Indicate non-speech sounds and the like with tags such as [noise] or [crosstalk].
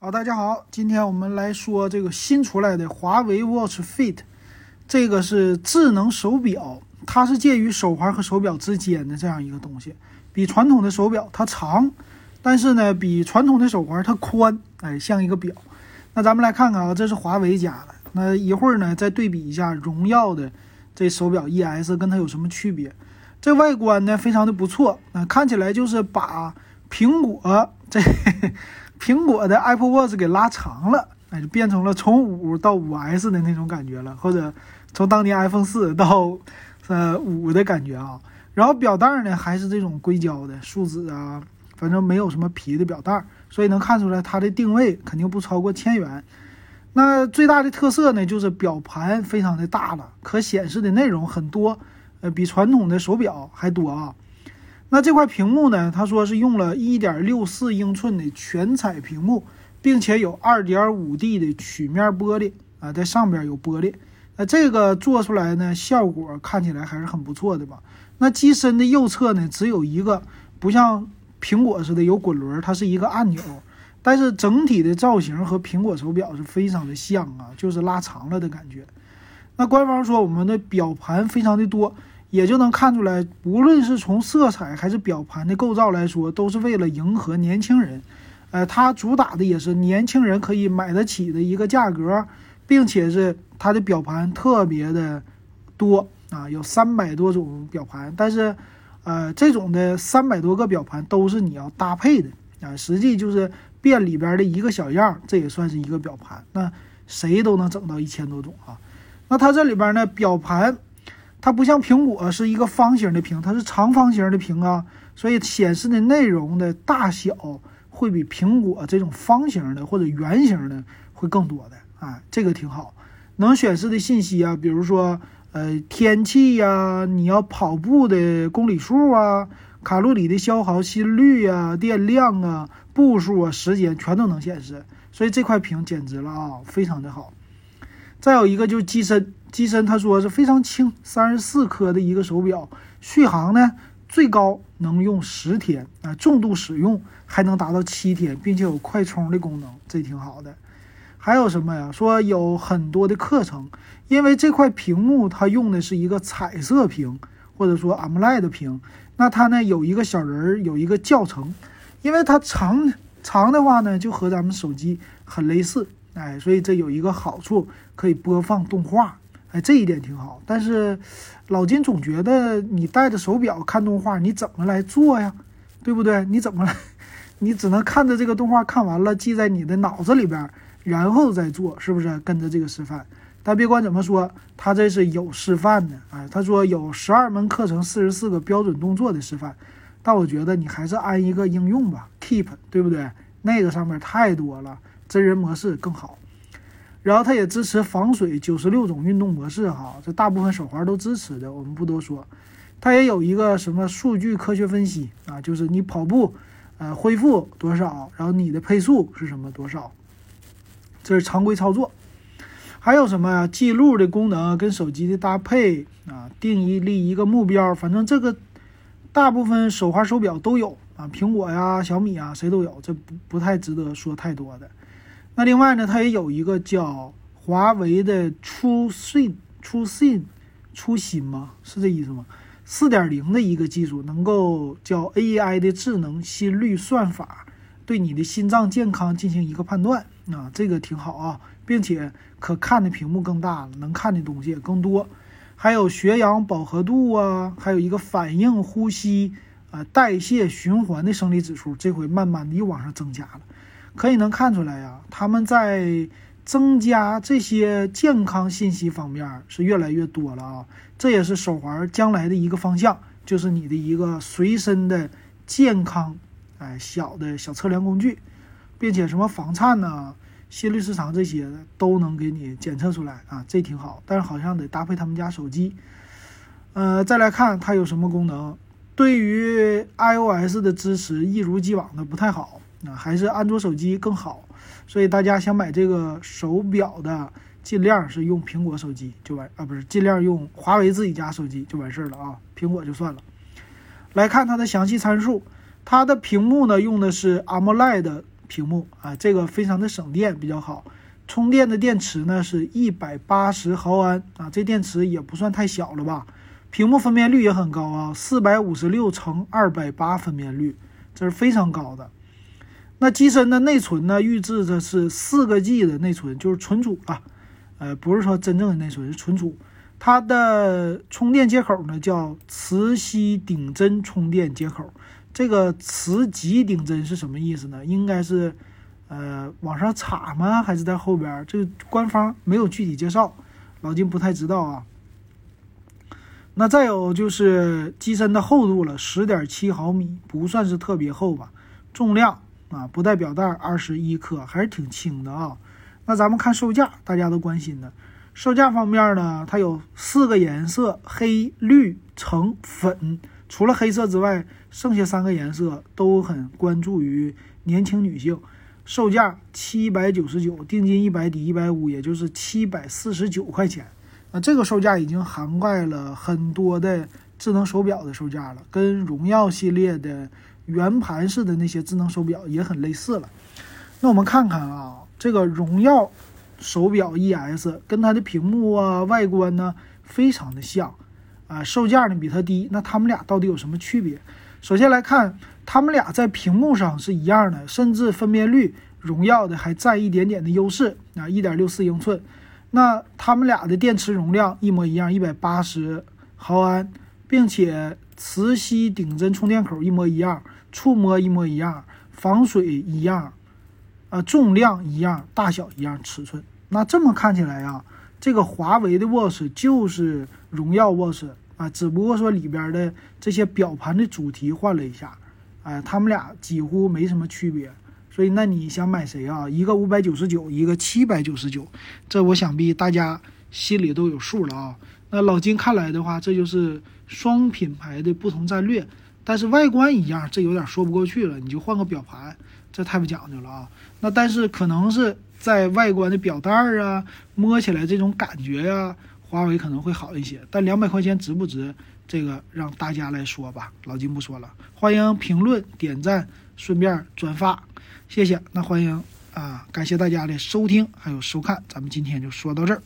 好，大家好，今天我们来说这个新出来的华为 Watch Fit，这个是智能手表，它是介于手环和手表之间的这样一个东西，比传统的手表它长，但是呢，比传统的手环它宽，哎，像一个表。那咱们来看看啊，这是华为家的，那一会儿呢再对比一下荣耀的这手表 ES 跟它有什么区别？这外观呢非常的不错，啊，看起来就是把苹果 [laughs] 这。苹果的 Apple Watch 给拉长了，哎，就变成了从五到五 S 的那种感觉了，或者从当年 iPhone 四到呃五的感觉啊。然后表带呢还是这种硅胶的树脂啊，反正没有什么皮的表带，所以能看出来它的定位肯定不超过千元。那最大的特色呢就是表盘非常的大了，可显示的内容很多，呃，比传统的手表还多啊。那这块屏幕呢？他说是用了一点六四英寸的全彩屏幕，并且有二点五 D 的曲面玻璃啊，在上边有玻璃。那这个做出来呢，效果看起来还是很不错的吧？那机身的右侧呢，只有一个，不像苹果似的有滚轮，它是一个按钮。但是整体的造型和苹果手表是非常的像啊，就是拉长了的感觉。那官方说我们的表盘非常的多。也就能看出来，无论是从色彩还是表盘的构造来说，都是为了迎合年轻人。呃，它主打的也是年轻人可以买得起的一个价格，并且是它的表盘特别的多啊，有三百多种表盘。但是，呃，这种的三百多个表盘都是你要搭配的啊，实际就是变里边的一个小样，这也算是一个表盘。那谁都能整到一千多种啊。那它这里边呢，表盘。它不像苹果是一个方形的屏，它是长方形的屏啊，所以显示的内容的大小会比苹果这种方形的或者圆形的会更多的啊，这个挺好。能显示的信息啊，比如说呃天气呀，你要跑步的公里数啊，卡路里的消耗、心率啊、电量啊、步数啊、时间全都能显示，所以这块屏简直了啊，非常的好。再有一个就是机身。机身他说是非常轻，三十四克的一个手表，续航呢最高能用十天啊，重度使用还能达到七天，并且有快充的功能，这挺好的。还有什么呀？说有很多的课程，因为这块屏幕它用的是一个彩色屏，或者说 AMOLED 屏，那它呢有一个小人儿，有一个教程，因为它长长的话呢就和咱们手机很类似，哎，所以这有一个好处，可以播放动画。哎，这一点挺好，但是老金总觉得你戴着手表看动画，你怎么来做呀？对不对？你怎么来？你只能看着这个动画看完了，记在你的脑子里边，然后再做，是不是？跟着这个示范。但别管怎么说，他这是有示范的。哎，他说有十二门课程，四十四个标准动作的示范。但我觉得你还是安一个应用吧，Keep，对不对？那个上面太多了，真人模式更好。然后它也支持防水九十六种运动模式，哈，这大部分手环都支持的，我们不多说。它也有一个什么数据科学分析啊，就是你跑步，呃，恢复多少，然后你的配速是什么多少，这是常规操作。还有什么呀？记录的功能跟手机的搭配啊，定义立一个目标，反正这个大部分手环手表都有啊，苹果呀、小米啊，谁都有，这不不太值得说太多的。那另外呢，它也有一个叫华为的初信初信初心吗？是这意思吗？四点零的一个技术，能够叫 AI 的智能心率算法，对你的心脏健康进行一个判断啊，这个挺好啊，并且可看的屏幕更大了，能看的东西也更多。还有血氧饱和度啊，还有一个反应呼吸啊代谢循环的生理指数，这回慢慢的又往上增加了。可以能看出来呀，他们在增加这些健康信息方面是越来越多了啊，这也是手环将来的一个方向，就是你的一个随身的健康，哎，小的小测量工具，并且什么房颤呐、心率失常这些都能给你检测出来啊，这挺好。但是好像得搭配他们家手机。呃，再来看它有什么功能，对于 iOS 的支持一如既往的不太好。啊，还是安卓手机更好，所以大家想买这个手表的，尽量是用苹果手机就完啊，不是尽量用华为自己家手机就完事儿了啊，苹果就算了。来看它的详细参数，它的屏幕呢用的是 AMOLED 屏幕啊，这个非常的省电，比较好。充电的电池呢是一百八十毫安啊，这电池也不算太小了吧？屏幕分辨率也很高啊，四百五十六乘二百八分辨率，这是非常高的。那机身的内存呢，预置的是四个 G 的内存，就是存储啊，呃，不是说真正的内存，是存储。它的充电接口呢叫磁吸顶针充电接口，这个磁极顶针是什么意思呢？应该是，呃，往上插吗？还是在后边？这个官方没有具体介绍，老金不太知道啊。那再有就是机身的厚度了，十点七毫米，不算是特别厚吧。重量啊，不带表带，二十一克，还是挺轻的啊。那咱们看售价，大家都关心的。售价方面呢，它有四个颜色：黑、绿、橙、粉。除了黑色之外，剩下三个颜色都很关注于年轻女性。售价七百九十九，定金一百抵一百五，也就是七百四十九块钱。那这个售价已经涵盖了很多的智能手表的售价了，跟荣耀系列的圆盘式的那些智能手表也很类似了。那我们看看啊，这个荣耀。手表 ES 跟它的屏幕啊、外观呢非常的像，啊，售价呢比它低。那它们俩到底有什么区别？首先来看，它们俩在屏幕上是一样的，甚至分辨率荣耀的还占一点点的优势啊，一点六四英寸。那它们俩的电池容量一模一样，一百八十毫安，并且磁吸顶针充电口一模一样，触摸一模一样，防水一样。啊，重量一样，大小一样，尺寸。那这么看起来呀，这个华为的 Watch 就是荣耀 Watch 啊，只不过说里边的这些表盘的主题换了一下，哎，他们俩几乎没什么区别。所以，那你想买谁啊？一个五百九十九，一个七百九十九，这我想必大家心里都有数了啊。那老金看来的话，这就是双品牌的不同战略，但是外观一样，这有点说不过去了。你就换个表盘。这太不讲究了啊！那但是可能是在外观的表带儿啊，摸起来这种感觉呀，华为可能会好一些。但两百块钱值不值？这个让大家来说吧，老金不说了。欢迎评论、点赞，顺便转发，谢谢。那欢迎啊，感谢大家的收听还有收看，咱们今天就说到这儿。